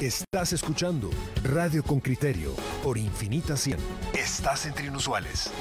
Estás escuchando Radio con Criterio por Infinita 100. Estás entre inusuales.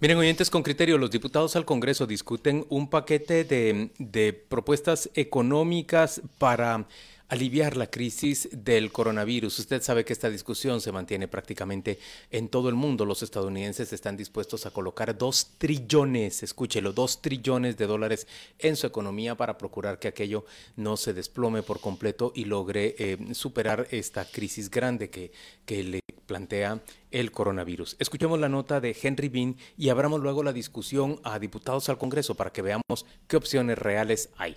Miren, oyentes con criterio, los diputados al Congreso discuten un paquete de, de propuestas económicas para aliviar la crisis del coronavirus. Usted sabe que esta discusión se mantiene prácticamente en todo el mundo. Los estadounidenses están dispuestos a colocar dos trillones, escúchelo, dos trillones de dólares en su economía para procurar que aquello no se desplome por completo y logre eh, superar esta crisis grande que, que le plantea el coronavirus. Escuchemos la nota de Henry Bean y abramos luego la discusión a diputados al Congreso para que veamos qué opciones reales hay.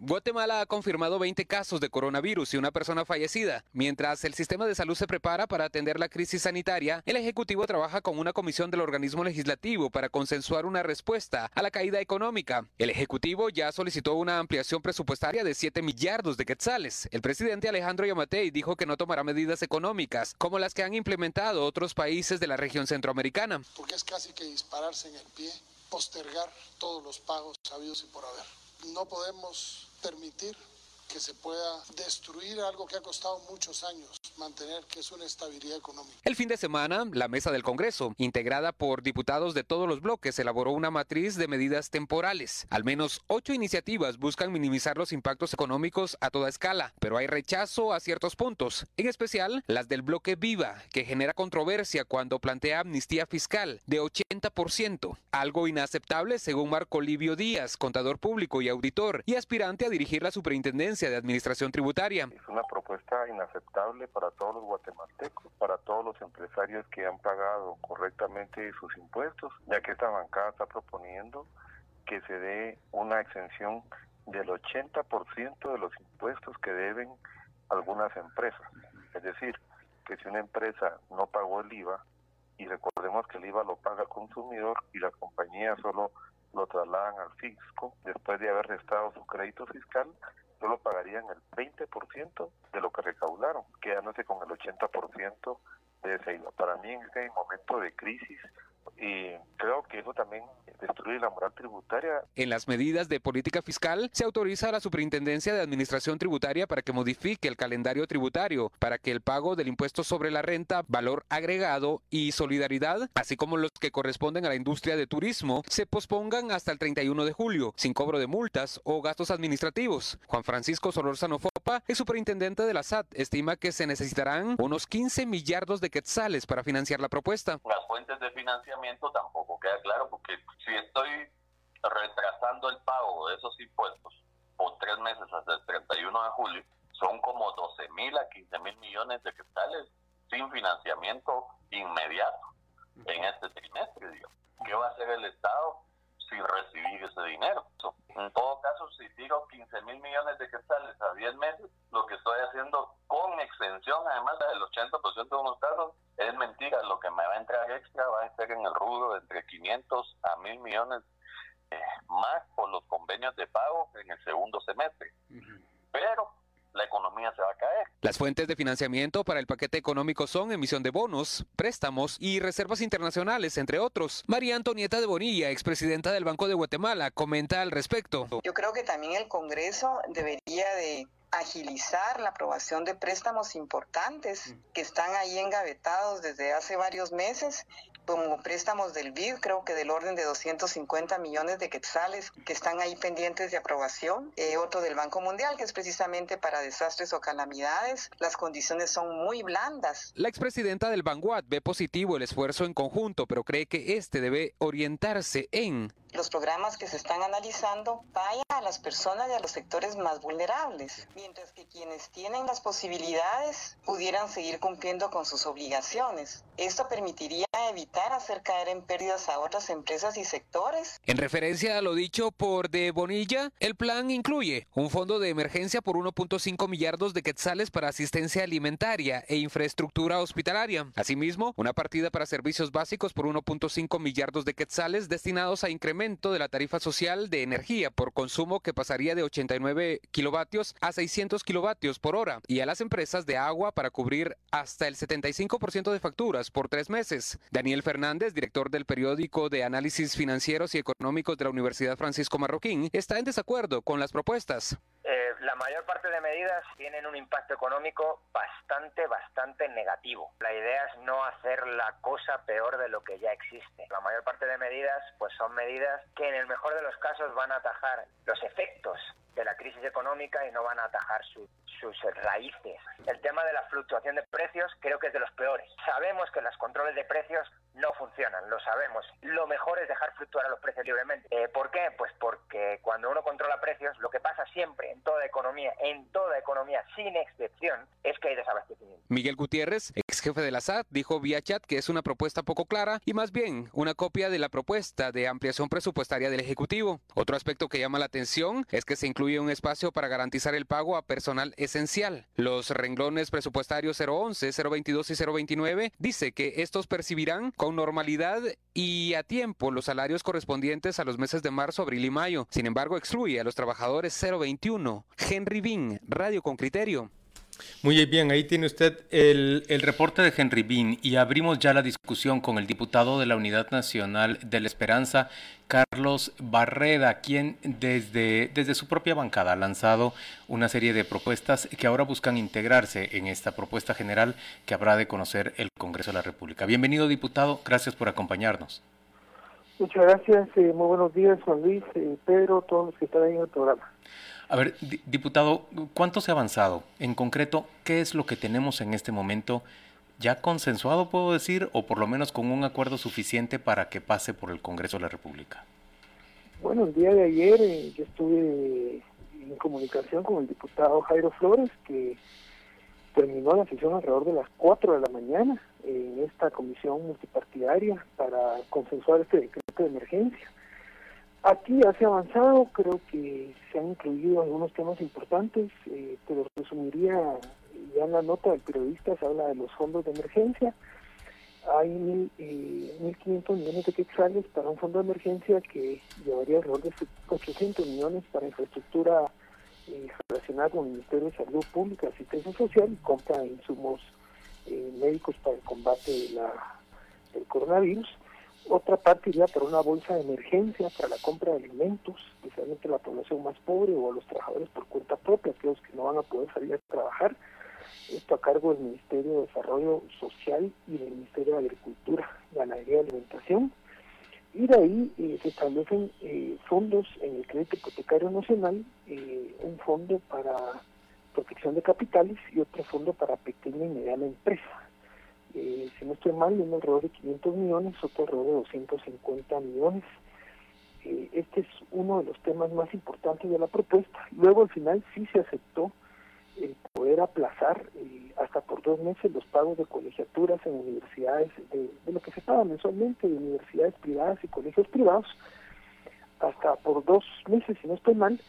Guatemala ha confirmado 20 casos de coronavirus y una persona fallecida. Mientras el sistema de salud se prepara para atender la crisis sanitaria, el Ejecutivo trabaja con una comisión del organismo legislativo para consensuar una respuesta a la caída económica. El Ejecutivo ya solicitó una ampliación presupuestaria de 7 millardos de quetzales. El presidente Alejandro Yamatei dijo que no tomará medidas económicas como las que han implementado otros países de la región centroamericana. Porque es casi que dispararse en el pie, postergar todos los pagos sabidos y por haber. No podemos permitir que se pueda destruir algo que ha costado muchos años mantener, que es una estabilidad económica. El fin de semana, la mesa del Congreso, integrada por diputados de todos los bloques, elaboró una matriz de medidas temporales. Al menos ocho iniciativas buscan minimizar los impactos económicos a toda escala, pero hay rechazo a ciertos puntos, en especial las del bloque Viva, que genera controversia cuando plantea amnistía fiscal de 80%, algo inaceptable según Marco Livio Díaz, contador público y auditor, y aspirante a dirigir la superintendencia de Administración Tributaria. Es una propuesta inaceptable para todos los guatemaltecos, para todos los empresarios que han pagado correctamente sus impuestos, ya que esta bancada está proponiendo que se dé una exención del 80% de los impuestos que deben algunas empresas. Es decir, que si una empresa no pagó el IVA, y recordemos que el IVA lo paga el consumidor y la compañía solo lo trasladan al fisco después de haber restado su crédito fiscal, solo pagarían el 20% de lo que recaudaron, quedándose con el 80% de ese IVA. Para mí en este momento de crisis y creo que eso también destruye la moral tributaria. En las medidas de política fiscal se autoriza a la Superintendencia de Administración Tributaria para que modifique el calendario tributario para que el pago del impuesto sobre la renta, valor agregado y solidaridad, así como los que corresponden a la industria de turismo, se pospongan hasta el 31 de julio, sin cobro de multas o gastos administrativos. Juan Francisco Solorzano Fopa, el superintendente de la SAT, estima que se necesitarán unos 15 millardos de quetzales para financiar la propuesta. Las fuentes de financiamiento tampoco queda claro porque si estoy retrasando el pago de esos impuestos por tres meses hasta el 31 de julio, son como 12 mil a 15 mil millones de quetzales sin financiamiento inmediato en este trimestre. Digamos. ¿Qué va a hacer el Estado sin recibir ese dinero? En todo caso, si tiro 15 mil millones de quetzales a 10 meses, lo que estoy haciendo con extensión, además del 80% de unos casos, es mentira. Lo que me va a entrar extra va a estar en el rubro de entre 500 a 1000 millones eh, más por los convenios de pago en el segundo semestre. Pero la economía se va a caer. Las fuentes de financiamiento para el paquete económico son emisión de bonos, préstamos y reservas internacionales, entre otros. María Antonieta de Bonilla, expresidenta del Banco de Guatemala, comenta al respecto. Yo creo que también el Congreso debería de agilizar la aprobación de préstamos importantes que están ahí engavetados desde hace varios meses, como préstamos del BID, creo que del orden de 250 millones de quetzales que están ahí pendientes de aprobación, eh, otro del Banco Mundial, que es precisamente para desastres o calamidades. Las condiciones son muy blandas. La expresidenta del Vanguard ve positivo el esfuerzo en conjunto, pero cree que este debe orientarse en los programas que se están analizando vayan a las personas y a los sectores más vulnerables, mientras que quienes tienen las posibilidades pudieran seguir cumpliendo con sus obligaciones. Esto permitiría evitar hacer caer en pérdidas a otras empresas y sectores. En referencia a lo dicho por De Bonilla, el plan incluye un fondo de emergencia por 1.5 millardos de quetzales para asistencia alimentaria e infraestructura hospitalaria. Asimismo, una partida para servicios básicos por 1.5 millardos de quetzales destinados a de la tarifa social de energía por consumo que pasaría de 89 kilovatios a 600 kilovatios por hora y a las empresas de agua para cubrir hasta el 75% de facturas por tres meses. Daniel Fernández, director del periódico de análisis financieros y económicos de la Universidad Francisco Marroquín, está en desacuerdo con las propuestas. Eh, la mayor parte de medidas tienen un impacto económico bastante, bastante negativo. La idea es no hacer la cosa peor de lo que ya existe. La mayor parte de medidas pues son medidas que en el mejor de los casos van a atajar los efectos de la crisis económica y no van a atajar sus raíces. El tema de la fluctuación de precios creo que es de los peores. Sabemos que los controles de precios no funcionan, lo sabemos. Lo mejor es dejar fluctuar los precios libremente. Eh, ¿Por qué? Pues porque cuando uno controla precios, lo que pasa siempre en toda economía, en toda economía, sin excepción, es que hay desabastecimiento. Miguel Gutiérrez, ex jefe de la SAT, dijo vía chat que es una propuesta poco clara y más bien una copia de la propuesta de ampliación presupuestaria del Ejecutivo. Otro aspecto que llama la atención es que se incluye un espacio para garantizar el pago a personal esencial. Los renglones presupuestarios 011, 022 y 029 dice que estos percibirán con normalidad y a tiempo los salarios correspondientes a los meses de marzo, abril y mayo. Sin embargo, excluye a los trabajadores 021. Henry Bean, Radio con Criterio. Muy bien, ahí tiene usted el, el, reporte de Henry Bean y abrimos ya la discusión con el diputado de la Unidad Nacional de la Esperanza, Carlos Barreda, quien desde, desde su propia bancada ha lanzado una serie de propuestas que ahora buscan integrarse en esta propuesta general que habrá de conocer el Congreso de la República. Bienvenido, diputado, gracias por acompañarnos. Muchas gracias, eh, muy buenos días, Juan Luis, eh, Pedro, todos los que están ahí en el programa. A ver, diputado, ¿cuánto se ha avanzado? En concreto, ¿qué es lo que tenemos en este momento ya consensuado, puedo decir, o por lo menos con un acuerdo suficiente para que pase por el Congreso de la República? Bueno, el día de ayer eh, yo estuve en comunicación con el diputado Jairo Flores, que terminó la sesión alrededor de las 4 de la mañana en esta comisión multipartidaria para consensuar este decreto de emergencia. Aquí se ha avanzado, creo que se han incluido algunos temas importantes, eh, pero resumiría ya en la nota del periodista, se habla de los fondos de emergencia. Hay mil, eh, 1.500 millones de quetzales para un fondo de emergencia que llevaría alrededor de 800 millones para infraestructura eh, relacionada con el Ministerio de Salud Pública, Asistencia Social y compra de insumos eh, médicos para el combate del coronavirus otra parte iría para una bolsa de emergencia para la compra de alimentos, especialmente a la población más pobre o a los trabajadores por cuenta propia, aquellos que no van a poder salir a trabajar. Esto a cargo del Ministerio de Desarrollo Social y del Ministerio de Agricultura, Ganadería y Alimentación. Y de ahí eh, se establecen eh, fondos en el Crédito Hipotecario Nacional, eh, un fondo para protección de capitales y otro fondo para pequeña y mediana empresa eh, si no estoy mal, un alrededor de 500 millones, otro alrededor de 250 millones. Eh, este es uno de los temas más importantes de la propuesta. Luego al final sí se aceptó el poder aplazar eh, hasta por dos meses los pagos de colegiaturas en universidades, de, de, lo que se paga mensualmente de universidades privadas y colegios privados, hasta por dos meses, si no estoy mal,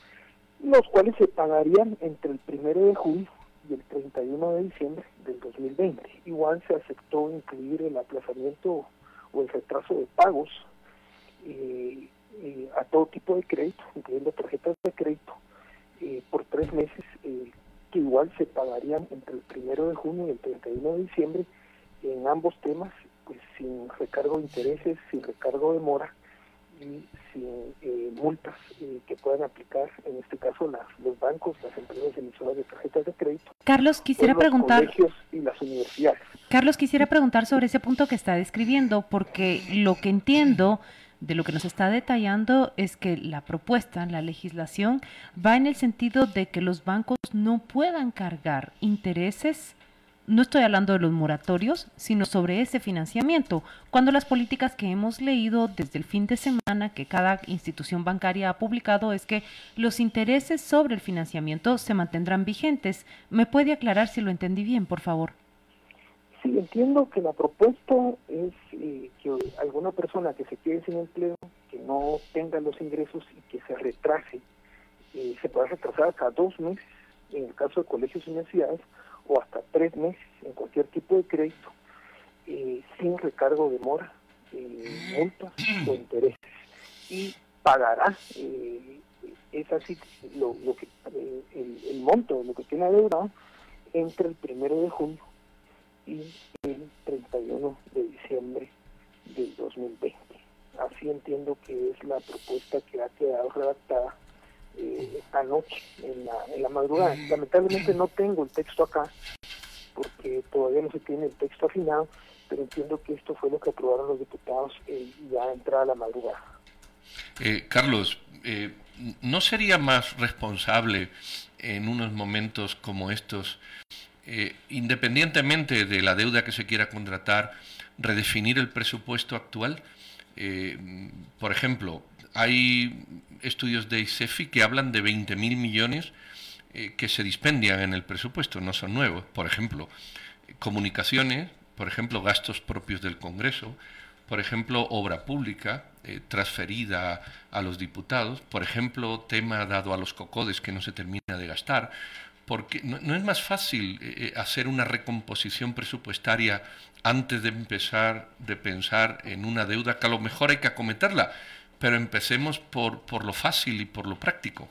los cuales se pagarían entre el primero de junio y el 31 de diciembre del 2020. Igual se aceptó incluir el aplazamiento o el retraso de pagos eh, eh, a todo tipo de crédito, incluyendo tarjetas de crédito, eh, por tres meses, que igual se pagarían entre el 1 de junio y el 31 de diciembre en ambos temas, pues sin recargo de intereses, sin recargo de mora y sin eh, multas eh, que puedan aplicar, en este caso, las, los bancos, las empresas emisoras de tarjetas de crédito. Carlos, quisiera los preguntar. colegios y las universidades. Carlos, quisiera preguntar sobre ese punto que está describiendo, porque lo que entiendo de lo que nos está detallando es que la propuesta, la legislación, va en el sentido de que los bancos no puedan cargar intereses no estoy hablando de los moratorios, sino sobre ese financiamiento, cuando las políticas que hemos leído desde el fin de semana que cada institución bancaria ha publicado es que los intereses sobre el financiamiento se mantendrán vigentes. ¿Me puede aclarar si lo entendí bien, por favor? Sí, entiendo que la propuesta es eh, que alguna persona que se quede sin empleo, que no tenga los ingresos y que se retrase, eh, se pueda retrasar hasta dos meses en el caso de colegios y universidades o hasta tres meses en cualquier tipo de crédito eh, sin recargo de mora, multas o intereses y pagará es así lo, que el, el monto de lo que tiene adeudado entre el primero de junio y el 31 de diciembre del 2020. Así entiendo que es la propuesta que ha quedado redactada eh, esta noche, en la, en la madrugada. Lamentablemente no tengo el texto acá, porque todavía no se tiene el texto afinado, pero entiendo que esto fue lo que aprobaron los diputados eh, ya entrada la madrugada. Eh, Carlos, eh, ¿no sería más responsable en unos momentos como estos eh, independientemente de la deuda que se quiera contratar, redefinir el presupuesto actual. Por ejemplo, hay estudios de ISEFI que hablan de 20.000 millones eh, que se dispendian en el presupuesto, no son nuevos. Por ejemplo, comunicaciones, por ejemplo, gastos propios del Congreso, por ejemplo, obra pública transferida a los diputados, por ejemplo, tema dado a los cocodes que no se termina de gastar, porque no, es más fácil eh, eh, hacer una recomposición presupuestaria antes de empezar de pensar en una deuda que a lo mejor hay que acometerla, pero empecemos por, por lo fácil y por lo práctico.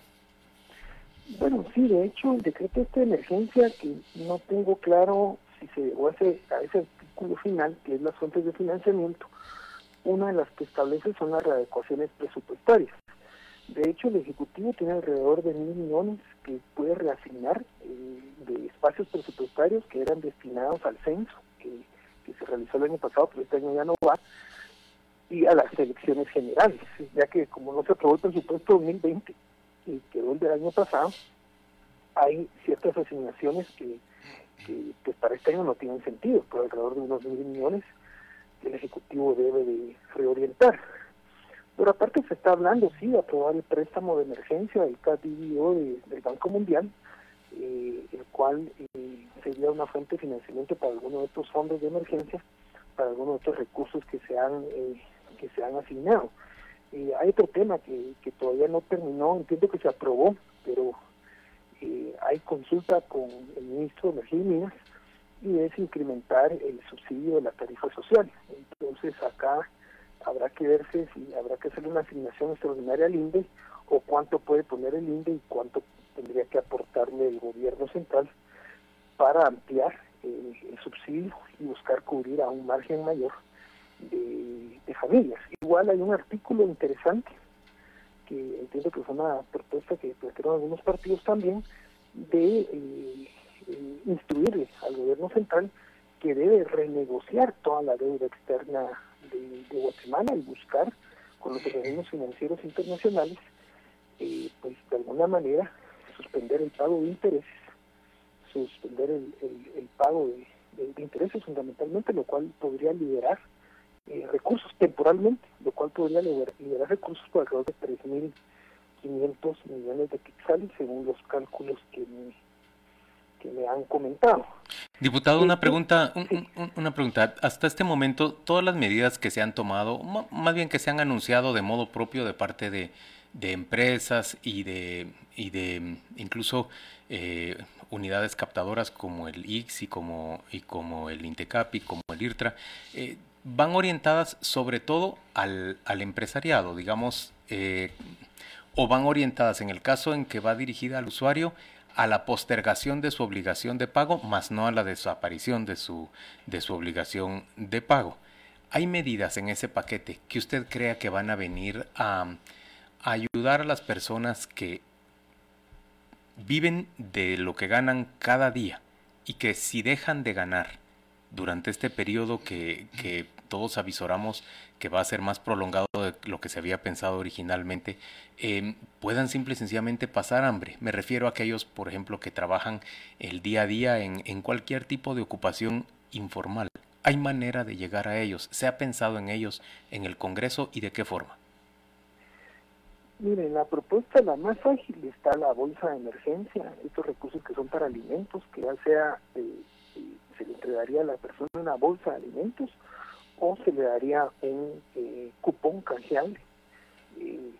Bueno, sí, de hecho, el decreto este de emergencia, que no tengo claro si se llegó a ese, a ese artículo final, que es las fuentes de financiamiento, una de las que establece son las readecuaciones presupuestarias. De hecho, el Ejecutivo tiene alrededor de mil millones que puede reasignar eh, de espacios presupuestarios que eran destinados al censo, que, se realizó el año pasado, pero este año ya no va, y a las elecciones generales, ya que como no se aprobó el presupuesto 2020 y quedó el del año pasado, hay ciertas asignaciones que, que pues para este año no tienen sentido, por alrededor de unos mil millones que el Ejecutivo debe de reorientar. Pero aparte se está hablando, sí, de aprobar el préstamo de emergencia del CADIO del Banco Mundial, eh, el cual eh, sería una fuente de financiamiento para algunos de estos fondos de emergencia, para algunos de estos recursos que se han, eh, que se han asignado. hay otro tema que, que todavía no terminó, entiendo que se aprobó, pero hay consulta con el ministro de Energía y Minas y es incrementar el subsidio de la tarifa social. Entonces acá habrá que verse si habrá que hacer una asignación extraordinaria al INDE o cuánto puede poner el INDE y cuánto tendría que aportarle el gobierno central para ampliar eh, el subsidio y buscar cubrir a un margen mayor de, familias. Igual hay un artículo interesante que entiendo que fue una propuesta que plantearon algunos partidos también de eh, eh, instruirle al gobierno central que debe renegociar toda la deuda externa de, Guatemala y buscar con los organismos financieros internacionales, eh, pues de alguna manera suspender el pago de intereses, suspender el, pago de, de, intereses fundamentalmente, lo cual podría liberar eh, recursos temporalmente, lo cual podría liberar, recursos por alrededor de 3.500 millones de quetzales según los cálculos que me, que me han comentado. Diputado, una pregunta, una pregunta. Hasta este momento, todas las medidas que se han tomado, más bien que se han anunciado de modo propio de parte de, empresas y de, y de incluso eh, unidades captadoras como el IX y como, y como el INTECAP y como el IRTRA, eh, van orientadas sobre todo al, al empresariado, digamos, eh, o van orientadas en el caso en que va dirigida al usuario a la postergación de su obligación de pago, más no a la desaparición de su, de su obligación de pago. ¿Hay medidas en ese paquete que usted crea que van a venir a, ayudar a las personas que viven de lo que ganan cada día y que si dejan de ganar durante este periodo que, que todos avisoramos que va a ser más prolongado de lo que se había pensado originalmente, eh, puedan simple y sencillamente pasar hambre. Me refiero a aquellos, por ejemplo, que trabajan el día a día en, cualquier tipo de ocupación informal. ¿Hay manera de llegar a ellos? ¿Se ha pensado en ellos en el Congreso y de qué forma? Miren, la propuesta la más ágil está la bolsa de emergencia, estos recursos que son para alimentos, que ya sea eh, se le entregaría a la persona una bolsa de alimentos o se le daría un eh, cupón canjeable eh,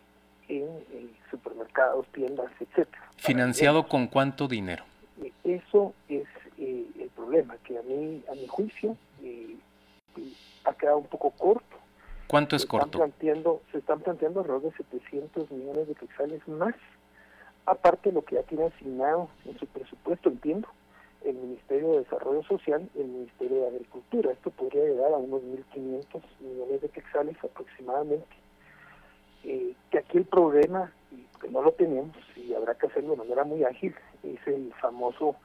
en eh, supermercados, tiendas, etcétera. ¿Financiado con cuánto dinero? Eso es el problema, que a mí, a mi juicio, ha quedado un poco corto. ¿Cuánto es se corto? Están planteando, se están planteando alrededor de 700 millones de quetzales más, aparte de lo que ya tiene asignado en su presupuesto, entiendo, el Ministerio de Desarrollo Social y el Ministerio de Agricultura. Esto podría llegar a unos 1.500 millones de quetzales aproximadamente. Eh, que aquí el problema, y que no lo tenemos y habrá que hacerlo de manera muy ágil, es el famoso,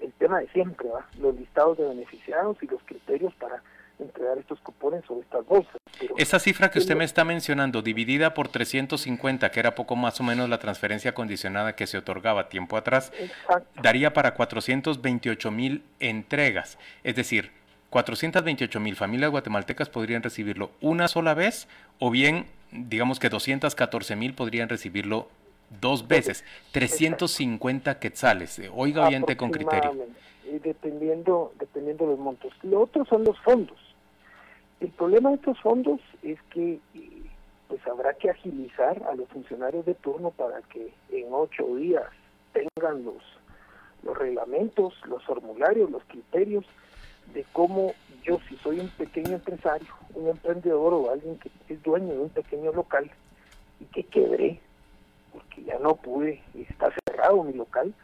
el tema de siempre, ¿va? los listados de beneficiados y los criterios para entregar estos cupones o estas bolsas. Esa cifra que usted me está mencionando, dividida por 350, que era poco más o menos la transferencia condicionada que se otorgaba tiempo atrás, daría para 428 mil entregas. Es decir, 428 mil familias guatemaltecas podrían recibirlo una sola vez o bien, digamos que 214 mil podrían recibirlo dos veces. 350 quetzales. Oiga oyente con criterio. Dependiendo, dependiendo de los montos. Lo otro son los fondos el problema de estos fondos es que pues habrá que agilizar a los funcionarios de turno para que en ocho días tengan los, los reglamentos, los formularios, los criterios de cómo yo si soy un pequeño empresario, un emprendedor o alguien que es dueño de un pequeño local y que quebré porque ya no pude, está cerrado mi local,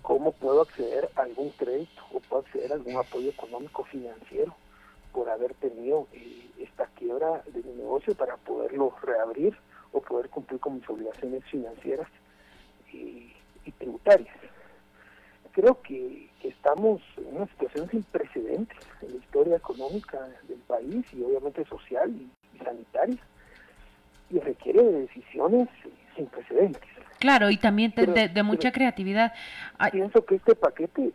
cómo puedo acceder a algún crédito o puedo acceder a algún apoyo económico financiero por haber tenido eh, esta quiebra de mi negocio para poderlo reabrir o poder cumplir con mis obligaciones financieras y, tributarias. Creo que, estamos en una situación sin precedentes en la historia económica del país y obviamente social y, sanitaria y requiere de decisiones sin precedentes. Claro, y también de, mucha creatividad. Pienso que este paquete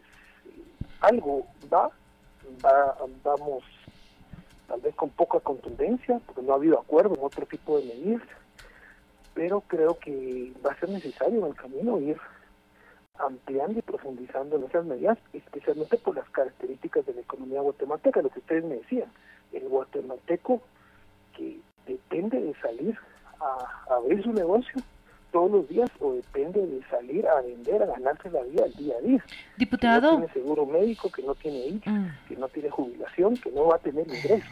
algo va, va vamos tal vez con poca contundencia, porque no ha habido acuerdo en otro tipo de medidas, pero creo que va a ser necesario en el camino ir ampliando y profundizando en esas medidas, especialmente por las características de la economía guatemalteca, lo que ustedes me decían, el guatemalteco que depende de salir a, abrir su negocio todos los días o depende de salir a vender, a ganarse la vida al día a día. Diputado. Que no tiene seguro médico, que no tiene ICE, mm. que no tiene jubilación, que no va a tener ingresos.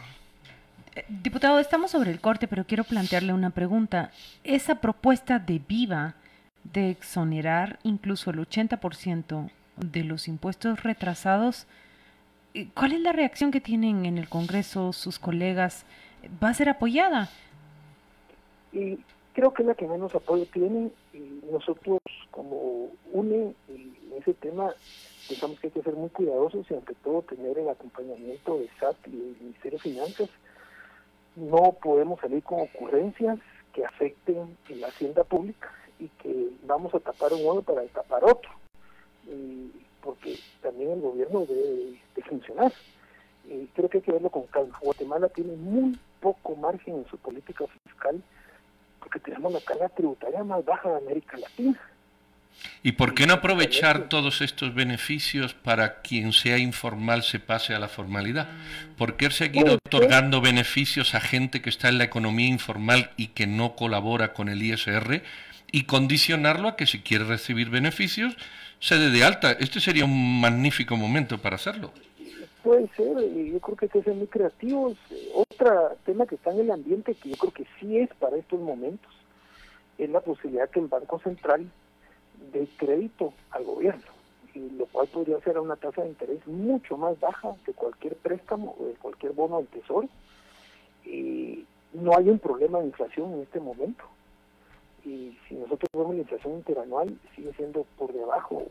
Eh, diputado, estamos sobre el corte, pero quiero plantearle una pregunta. Esa propuesta de Viva de exonerar incluso el 80% de los impuestos retrasados, eh, ¿cuál es la reacción que tienen en el Congreso sus colegas? ¿Va a ser apoyada? Y creo que es la que menos apoyo tiene y nosotros como UNE en ese tema pensamos que hay que ser muy cuidadosos y ante todo tener el acompañamiento de SAT y del Ministerio de Finanzas. No podemos salir con ocurrencias que afecten la hacienda pública y que vamos a tapar un uno para tapar otro, porque también el gobierno debe de funcionar. Y creo que hay que verlo con calma. Guatemala tiene muy poco margen en su política fiscal porque tenemos la carga tributaria más baja de América Latina. ¿Y por qué no aprovechar todos estos beneficios para quien sea informal se pase a la formalidad? ¿Por qué seguir otorgando beneficios a gente que está en la economía informal y que no colabora con el ISR y condicionarlo a que si quiere recibir beneficios se dé de alta? Este sería un magnífico momento para hacerlo. Puede ser, yo creo que hay que ser muy creativos. Otro tema que está en el ambiente, que yo creo que sí es para estos momentos, es la posibilidad que el Banco Central dé crédito al gobierno, y lo cual podría ser a una tasa de interés mucho más baja que cualquier préstamo o de cualquier bono del Tesoro. Y no hay un problema de inflación en este momento. Y si nosotros vemos la inflación interanual, sigue siendo por debajo,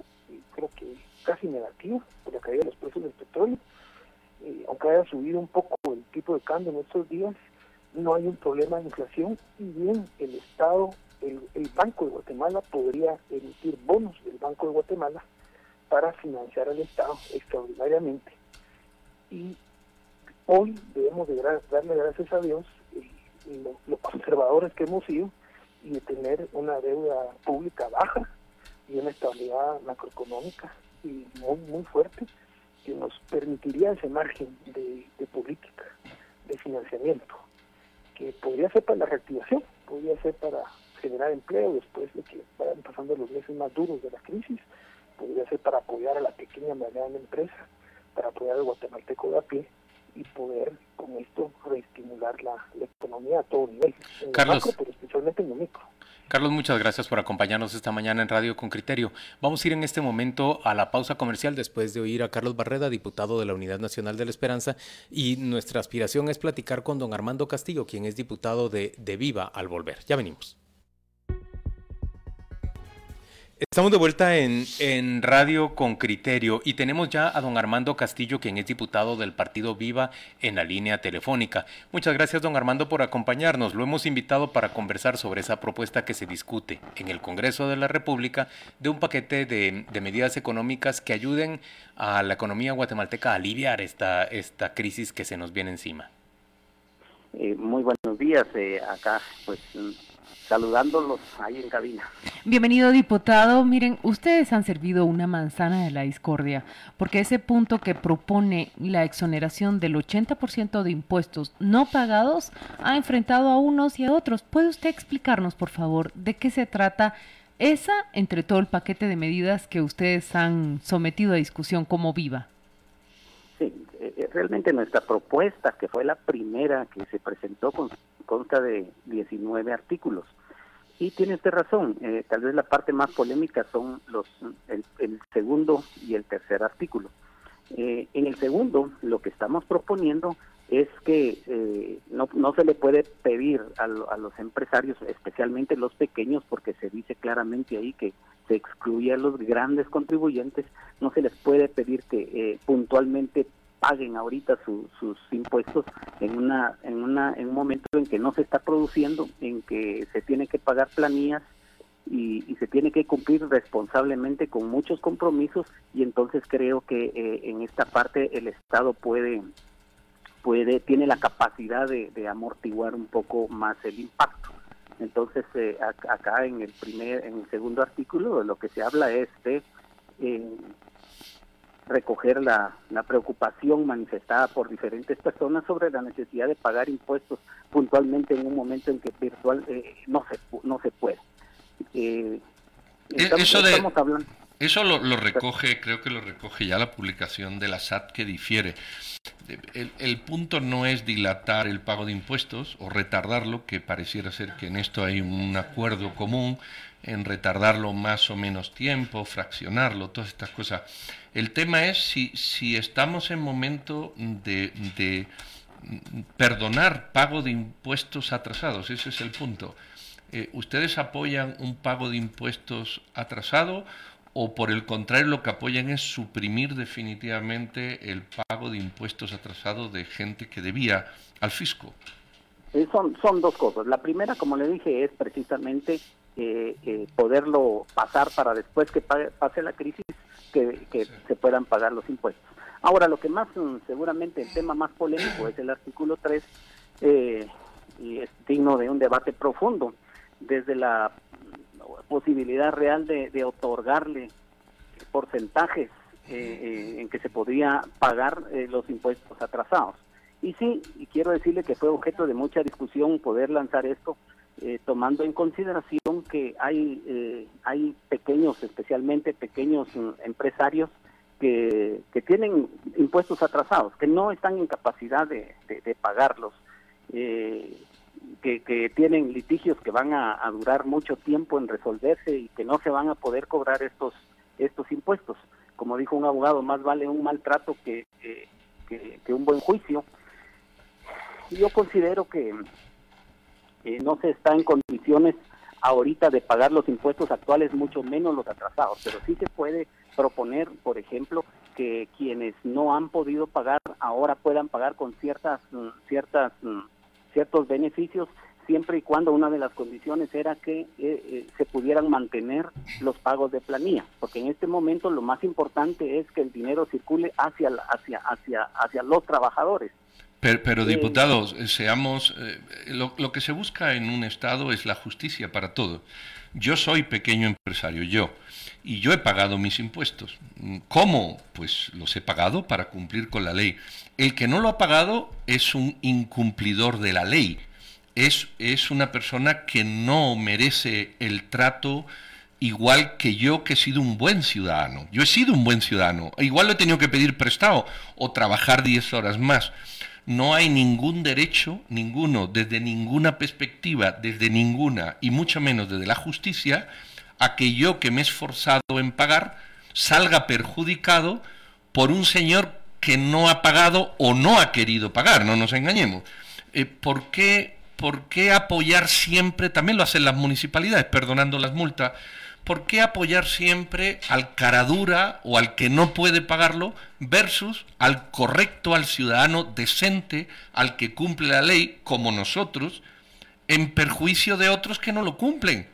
creo que casi negativa, por la caída de los precios del petróleo eh, aunque haya subido un poco el tipo de cambio en estos días, no hay un problema de inflación y bien el Estado, el, Banco de Guatemala podría emitir bonos del Banco de Guatemala para financiar al Estado extraordinariamente. Y hoy debemos de darle gracias a Dios eh, los conservadores que hemos sido y de tener una deuda pública baja y una estabilidad macroeconómica y muy fuerte que nos permitiría ese margen de, política, de financiamiento, que podría ser para la reactivación, podría ser para generar empleo después de que vayan pasando los meses más duros de la crisis, podría ser para apoyar a la pequeña y mediana empresa, para apoyar al guatemalteco de a pie y poder con esto reestimular la, economía a todo nivel, en Carlos, macro, pero especialmente en el micro. Carlos, muchas gracias por acompañarnos esta mañana en Radio con Criterio. Vamos a ir en este momento a la pausa comercial después de oír a Carlos Barreda, diputado de la Unidad Nacional de la Esperanza, y nuestra aspiración es platicar con don Armando Castillo, quien es diputado de, de Viva al volver. Ya venimos. Estamos de vuelta en, en, Radio con Criterio y tenemos ya a don Armando Castillo, quien es diputado del Partido Viva, en la línea telefónica. Muchas gracias, don Armando, por acompañarnos. Lo hemos invitado para conversar sobre esa propuesta que se discute en el Congreso de la República de un paquete de, de medidas económicas que ayuden a la economía guatemalteca a aliviar esta, esta crisis que se nos viene encima. Eh, muy buenos días. Eh, acá, pues saludándolos ahí en cabina. Bienvenido, diputado. Miren, ustedes han servido una manzana de la discordia, porque ese punto que propone la exoneración del 80% de impuestos no pagados ha enfrentado a unos y a otros. ¿Puede usted explicarnos, por favor, de qué se trata esa entre todo el paquete de medidas que ustedes han sometido a discusión como viva? Sí, eh, realmente nuestra propuesta, que fue la primera que se presentó, consta de 19 artículos. Y tiene usted razón, eh, tal vez la parte más polémica son los el, segundo y el tercer artículo. Eh, en el segundo, lo que estamos proponiendo es que eh, no, no se le puede pedir a, a, los empresarios, especialmente los pequeños, porque se dice claramente ahí que se excluye a los grandes contribuyentes, no se les puede pedir que puntualmente paguen ahorita sus impuestos en una en una en un momento en que no se está produciendo en que se tiene que pagar planillas y, se tiene que cumplir responsablemente con muchos compromisos y entonces creo que eh, en esta parte el estado puede puede tiene la capacidad de, amortiguar un poco más el impacto. Entonces eh, acá en el primer en el segundo artículo lo que se habla es de eh, recoger la, preocupación manifestada por diferentes personas sobre la necesidad de pagar impuestos puntualmente en un momento en que virtual eh, no se no se puede. Eh, eh, eso de, Eso lo, recoge, creo que lo recoge ya la publicación de la SAT que difiere. El, el, punto no es dilatar el pago de impuestos o retardarlo, que pareciera ser que en esto hay un acuerdo común, en retardarlo más o menos tiempo, fraccionarlo, todas estas cosas. El tema es si, si estamos en momento de, de perdonar pago de impuestos atrasados, ese es el punto. Eh, ¿Ustedes apoyan un pago de impuestos atrasado o por el contrario lo que apoyan es suprimir definitivamente el pago de impuestos atrasados de gente que debía al fisco? Eh, son, son dos cosas. La primera, como le dije, es precisamente eh, poderlo pasar para después que pase la crisis, que, se puedan pagar los impuestos. Ahora, lo que más, mm, seguramente el tema más polémico es el artículo 3, eh, y es digno de un debate profundo, desde la posibilidad real de, otorgarle porcentajes eh, en que se podría pagar los impuestos atrasados. Y sí, y quiero decirle que fue objeto de mucha discusión poder lanzar esto, eh, tomando en consideración que hay, eh, hay pequeños, especialmente pequeños mm, empresarios que, que, tienen impuestos atrasados, que no están en capacidad de, de, pagarlos, eh, que, tienen litigios que van a, durar mucho tiempo en resolverse y que no se van a poder cobrar estos, estos impuestos. Como dijo un abogado, más vale un maltrato que, que un buen juicio. Yo considero que no se está en condiciones ahorita de pagar los impuestos actuales, mucho menos los atrasados, pero sí se puede proponer, por ejemplo, que quienes no han podido pagar ahora puedan pagar con ciertas mm, ciertas mm, ciertos beneficios siempre y cuando una de las condiciones era que eh, eh, se pudieran mantener los pagos de planilla, porque en este momento lo más importante es que el dinero circule hacia hacia hacia hacia los trabajadores Pero, diputados, seamos, lo, lo, que se busca en un Estado es la justicia para todo. Yo soy pequeño empresario, yo, y yo he pagado mis impuestos. ¿Cómo? Pues los he pagado para cumplir con la ley. El que no lo ha pagado es un incumplidor de la ley. Es, es una persona que no merece el trato igual que yo que he sido un buen ciudadano. Yo he sido un buen ciudadano. Igual lo he tenido que pedir prestado o trabajar 10 horas más. No hay ningún derecho, ninguno, desde ninguna perspectiva, desde ninguna, y mucho menos desde la justicia, a que yo que me he esforzado en pagar salga perjudicado por un señor que no ha pagado o no ha querido pagar, no nos engañemos. Eh, ¿por, qué, ¿Por qué apoyar siempre, también lo hacen las municipalidades, perdonando las multas, ¿por qué apoyar siempre al caradura o al que no puede pagarlo versus al correcto, al ciudadano decente, al que cumple la ley, como nosotros, en perjuicio de otros que no lo cumplen?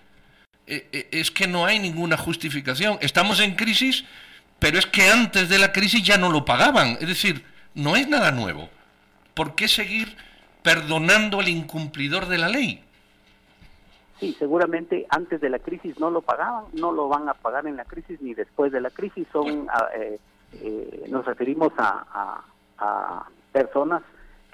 Eh, eh, es que no hay ninguna justificación. Estamos en crisis, pero es que antes de la crisis ya no lo pagaban. Es decir, no es nada nuevo. ¿Por qué seguir perdonando al incumplidor de la ley? Sí, seguramente antes de la crisis no lo pagaban, no lo van a pagar en la crisis ni después de la crisis. Son, ah, eh, nos referimos a, a personas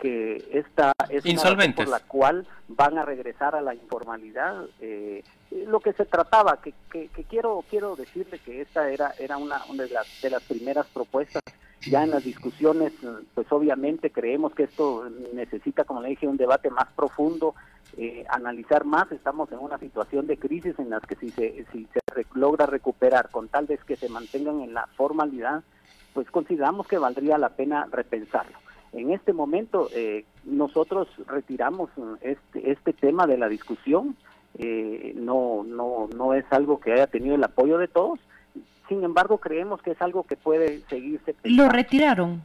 que esta es una por la cual van a regresar a la informalidad. Eh, lo que se trataba, que, que, quiero quiero decirle que esta era era una, una de, las, de las primeras propuestas. Ya en las discusiones, pues obviamente creemos que esto necesita, como le dije, un debate más profundo, eh, analizar más. Estamos en una situación de crisis en las que si se, si se logra recuperar con tal vez que se mantengan en la formalidad, pues consideramos que valdría la pena repensarlo. En este momento eh, nosotros retiramos este, este tema de la discusión, eh, no, no, no es algo que haya tenido el apoyo de todos, sin embargo creemos que es algo que puede seguirse. ¿Lo retiraron?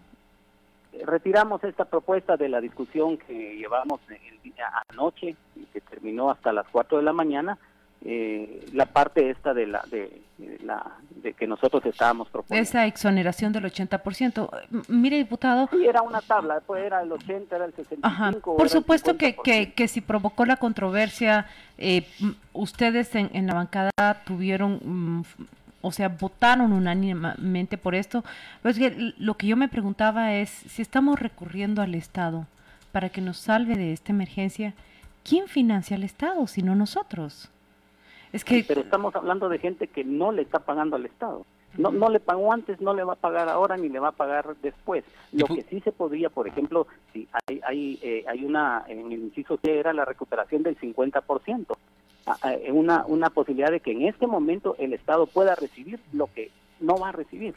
Retiramos esta propuesta de la discusión que llevamos el día anoche y que terminó hasta las 4 de la mañana eh, la parte esta de la de, la de que nosotros estábamos proponiendo. Esa exoneración del 80%. Mire, diputado. Sí, era una tabla, después era el 80, era el 65. Por supuesto que, que, que, si provocó la controversia, eh, ustedes en, en, la bancada tuvieron, mm, o sea, votaron unánimemente por esto. Pues lo que yo me preguntaba es, si estamos recurriendo al Estado para que nos salve de esta emergencia, ¿quién financia al Estado si no nosotros? Pero estamos hablando de gente que no le está pagando al Estado. No, no le pagó antes, no le va a pagar ahora ni le va a pagar después. Lo que sí se podría, por ejemplo, si hay hay, eh, hay una, en el inciso C era la recuperación del 50%, una, una posibilidad de que en este momento el Estado pueda recibir lo que no va a recibir.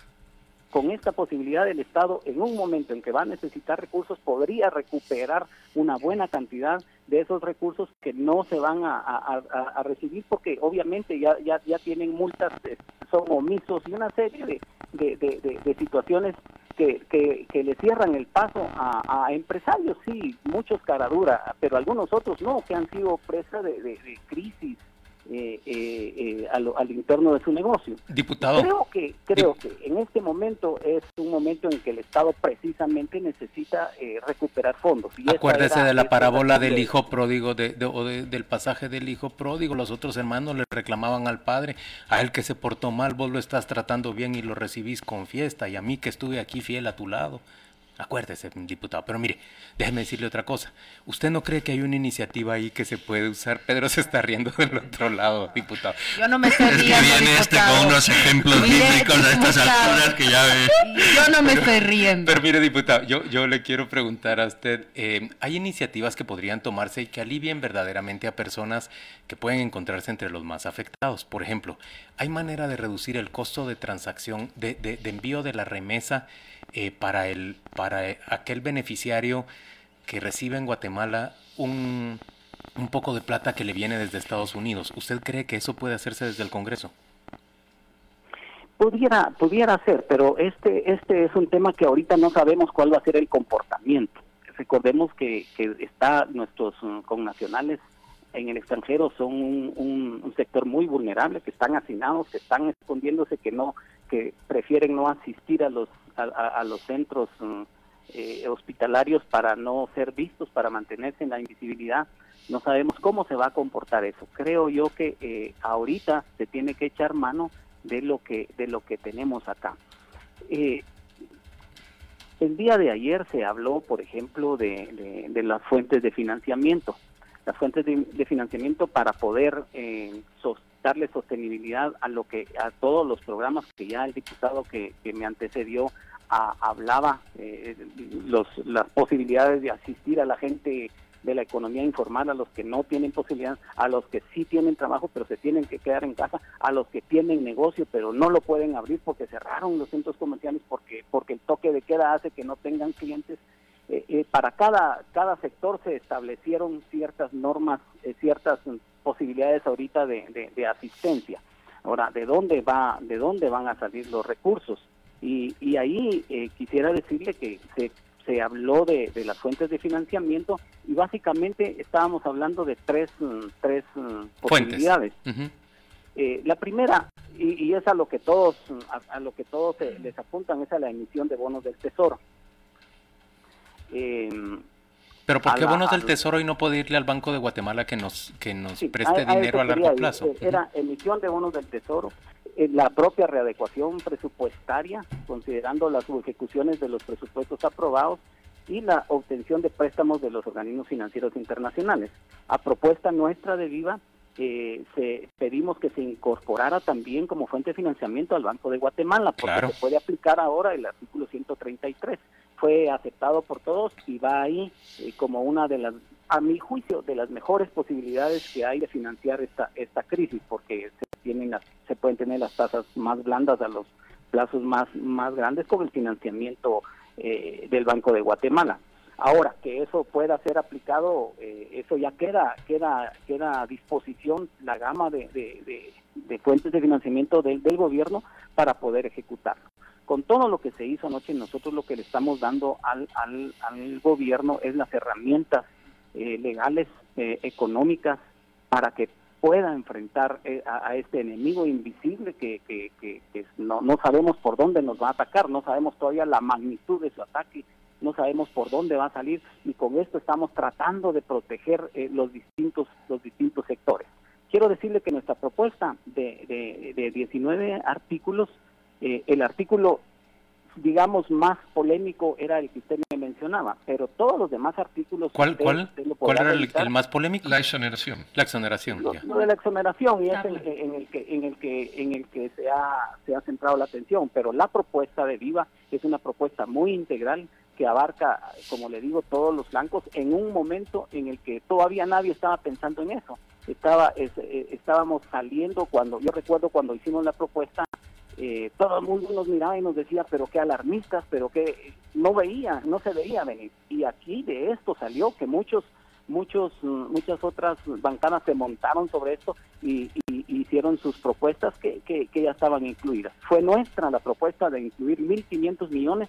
Con esta posibilidad el Estado en un momento en que va a necesitar recursos podría recuperar una buena cantidad de esos recursos que no se van a, recibir porque obviamente ya, ya, ya tienen multas, eh, son omisos y una serie de, de, situaciones que, que, le cierran el paso a, empresarios, sí, muchos cara dura, pero algunos otros no, que han sido presa de, crisis eh, eh, al, interno de su negocio. Diputado. Creo que creo que en este momento es un momento en que el Estado precisamente necesita eh, recuperar fondos. Y Acuérdese de la parábola del hijo pródigo, de, o del pasaje del hijo pródigo. Los otros hermanos le reclamaban al padre, a él que se portó mal, vos lo estás tratando bien y lo recibís con fiesta, y a mí que estuve aquí fiel a tu lado. Acuérdese, diputado. Pero mire, déjeme decirle otra cosa. ¿Usted no cree que hay una iniciativa ahí que se puede usar? Pedro se está riendo del otro lado, diputado. Yo no me estoy riendo. Es que viene este con unos ejemplos bíblicos a estas alturas que ya ve. Yo no me estoy riendo. Pero mire, diputado, yo, yo le quiero preguntar a usted: eh, ¿hay iniciativas que podrían tomarse y que alivien verdaderamente a personas que pueden encontrarse entre los más afectados? Por ejemplo, ¿hay manera de reducir el costo de transacción, de, de, de envío de la remesa? Eh, para, el, para aquel beneficiario que recibe en Guatemala un, un poco de plata que le viene desde Estados Unidos. ¿Usted cree que eso puede hacerse desde el Congreso? Pudiera, pudiera ser, pero este, este es un tema que ahorita no sabemos cuál va a ser el comportamiento. Recordemos que, que está nuestros mm, connacionales en el extranjero son un, un, sector muy vulnerable, que están hacinados, que están escondiéndose, que no, que prefieren no asistir a los a, los centros mm, eh, hospitalarios para no ser vistos, para mantenerse en la invisibilidad. No sabemos cómo se va a comportar eso. Creo yo que eh, ahorita se tiene que echar mano de lo que de lo que tenemos acá. Eh, el día de ayer se habló, por ejemplo, de, de, las fuentes de financiamiento, las fuentes de, financiamiento para poder eh, darle sostenibilidad a lo que a todos los programas que ya el diputado que, que me antecedió hablaba, eh, los, las posibilidades de asistir a la gente de la economía informal, a los que no tienen posibilidad, a los que sí tienen trabajo pero se tienen que quedar en casa, a los que tienen negocio pero no lo pueden abrir porque cerraron los centros comerciales porque porque el toque de queda hace que no tengan clientes. Eh, eh, para cada cada sector se establecieron ciertas normas, eh, ciertas posibilidades ahorita de, de, asistencia. Ahora, ¿de dónde va de dónde van a salir los recursos? Y, y ahí quisiera decirle que se se habló de, las fuentes de financiamiento y básicamente estábamos hablando de tres, mm, tres mm, posibilidades. Eh, la primera, y, es a lo que todos, a, lo que todos les apuntan, es a la emisión de bonos del Tesoro. Em, pero ¿por qué bonos del Tesoro y no puede irle al Banco de Guatemala que nos que nos preste dinero a largo plazo? Eh, era emisión de bonos del Tesoro la propia readecuación presupuestaria, considerando las ejecuciones de los presupuestos aprobados y la obtención de préstamos de los organismos financieros internacionales. A propuesta nuestra de Viva, eh, se, pedimos que se incorporara también como fuente de financiamiento al Banco de Guatemala, porque se puede aplicar ahora el artículo 133. Fue aceptado por todos y va ahí eh, como una de las a mi juicio, de las mejores posibilidades que hay de financiar esta, esta crisis, porque se, tienen se pueden tener las tasas más blandas a los plazos más, más grandes con el financiamiento eh, del Banco de Guatemala. Ahora, que eso pueda ser aplicado, eh, eso ya queda, queda, queda a disposición la gama de, de, fuentes de financiamiento del, del gobierno para poder ejecutarlo con todo lo que se hizo anoche, nosotros lo que le estamos dando al, al, al gobierno es las herramientas eh, legales, eh, económicas, para que pueda enfrentar eh, a, este enemigo invisible que, que, no, no sabemos por dónde nos va a atacar, no sabemos todavía la magnitud de su ataque, no sabemos por dónde va a salir y con esto estamos tratando de proteger los distintos los distintos sectores. Quiero decirle que nuestra propuesta de, de, de 19 artículos, el artículo digamos, más polémico era el que usted me mencionaba, pero todos los demás artículos... ¿Cuál, cuál, ¿cuál era el, más polémico? La exoneración. La exoneración. Lo, de la exoneración y es en, el que, en el que, en el que se, ha, se ha centrado la atención, pero la propuesta de Viva es una propuesta muy integral que abarca, como le digo, todos los blancos en un momento en el que todavía nadie estaba pensando en eso. Estaba, eh, estábamos saliendo cuando, yo recuerdo cuando hicimos la propuesta, eh, todo el mundo nos miraba y nos decía, pero qué alarmistas, pero que no veía, no se veía venir. Y aquí de esto salió que muchos, muchos, muchas otras bancadas se montaron sobre esto y, hicieron sus propuestas que, que, ya estaban incluidas. Fue nuestra la propuesta de incluir 1.500 millones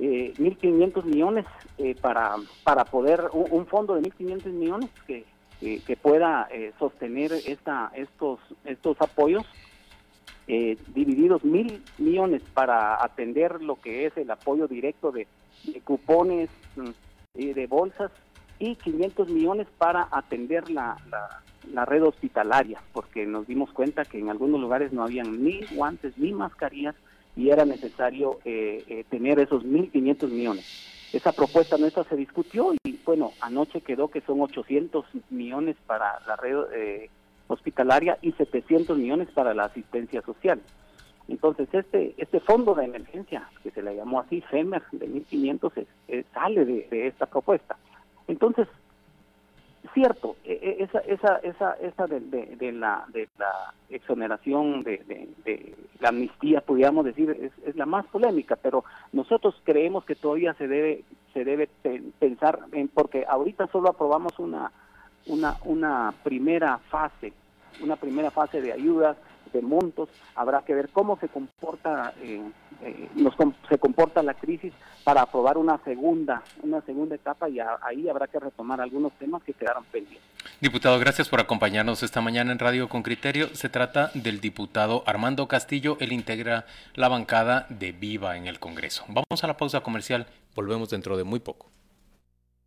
eh, 1.500 millones eh, para, para poder, un, fondo de 1.500 millones que, que pueda eh, sostener esta, estos, estos apoyos eh, divididos mil millones para atender lo que es el apoyo directo de, cupones y mm, de bolsas y 500 millones para atender la, la, red hospitalaria, porque nos dimos cuenta que en algunos lugares no habían ni guantes ni mascarillas y era necesario eh, eh, tener esos 1.500 millones. Esa propuesta nuestra se discutió y bueno, anoche quedó que son 800 millones para la red eh, hospitalaria y 700 millones para la asistencia social. Entonces, este este fondo de emergencia, que se le llamó así, FEMER, de 1.500, sale de, esta propuesta. Entonces, cierto, e, e, esa esa esa esa de, de, la de la exoneración de, de, la amnistía podríamos decir es, es, la más polémica pero nosotros creemos que todavía se debe se debe pensar en porque ahorita solo aprobamos una una primera fase una primera fase de ayudas, de montos, habrá que ver cómo se comporta eh, eh, nos, se comporta la crisis para aprobar una segunda, una segunda etapa y ahí habrá que retomar algunos temas que quedaron pendientes. Diputado, gracias por acompañarnos esta mañana en Radio con Criterio. Se trata del diputado Armando Castillo, él integra la bancada de Viva en el Congreso. Vamos a la pausa comercial, volvemos dentro de muy poco.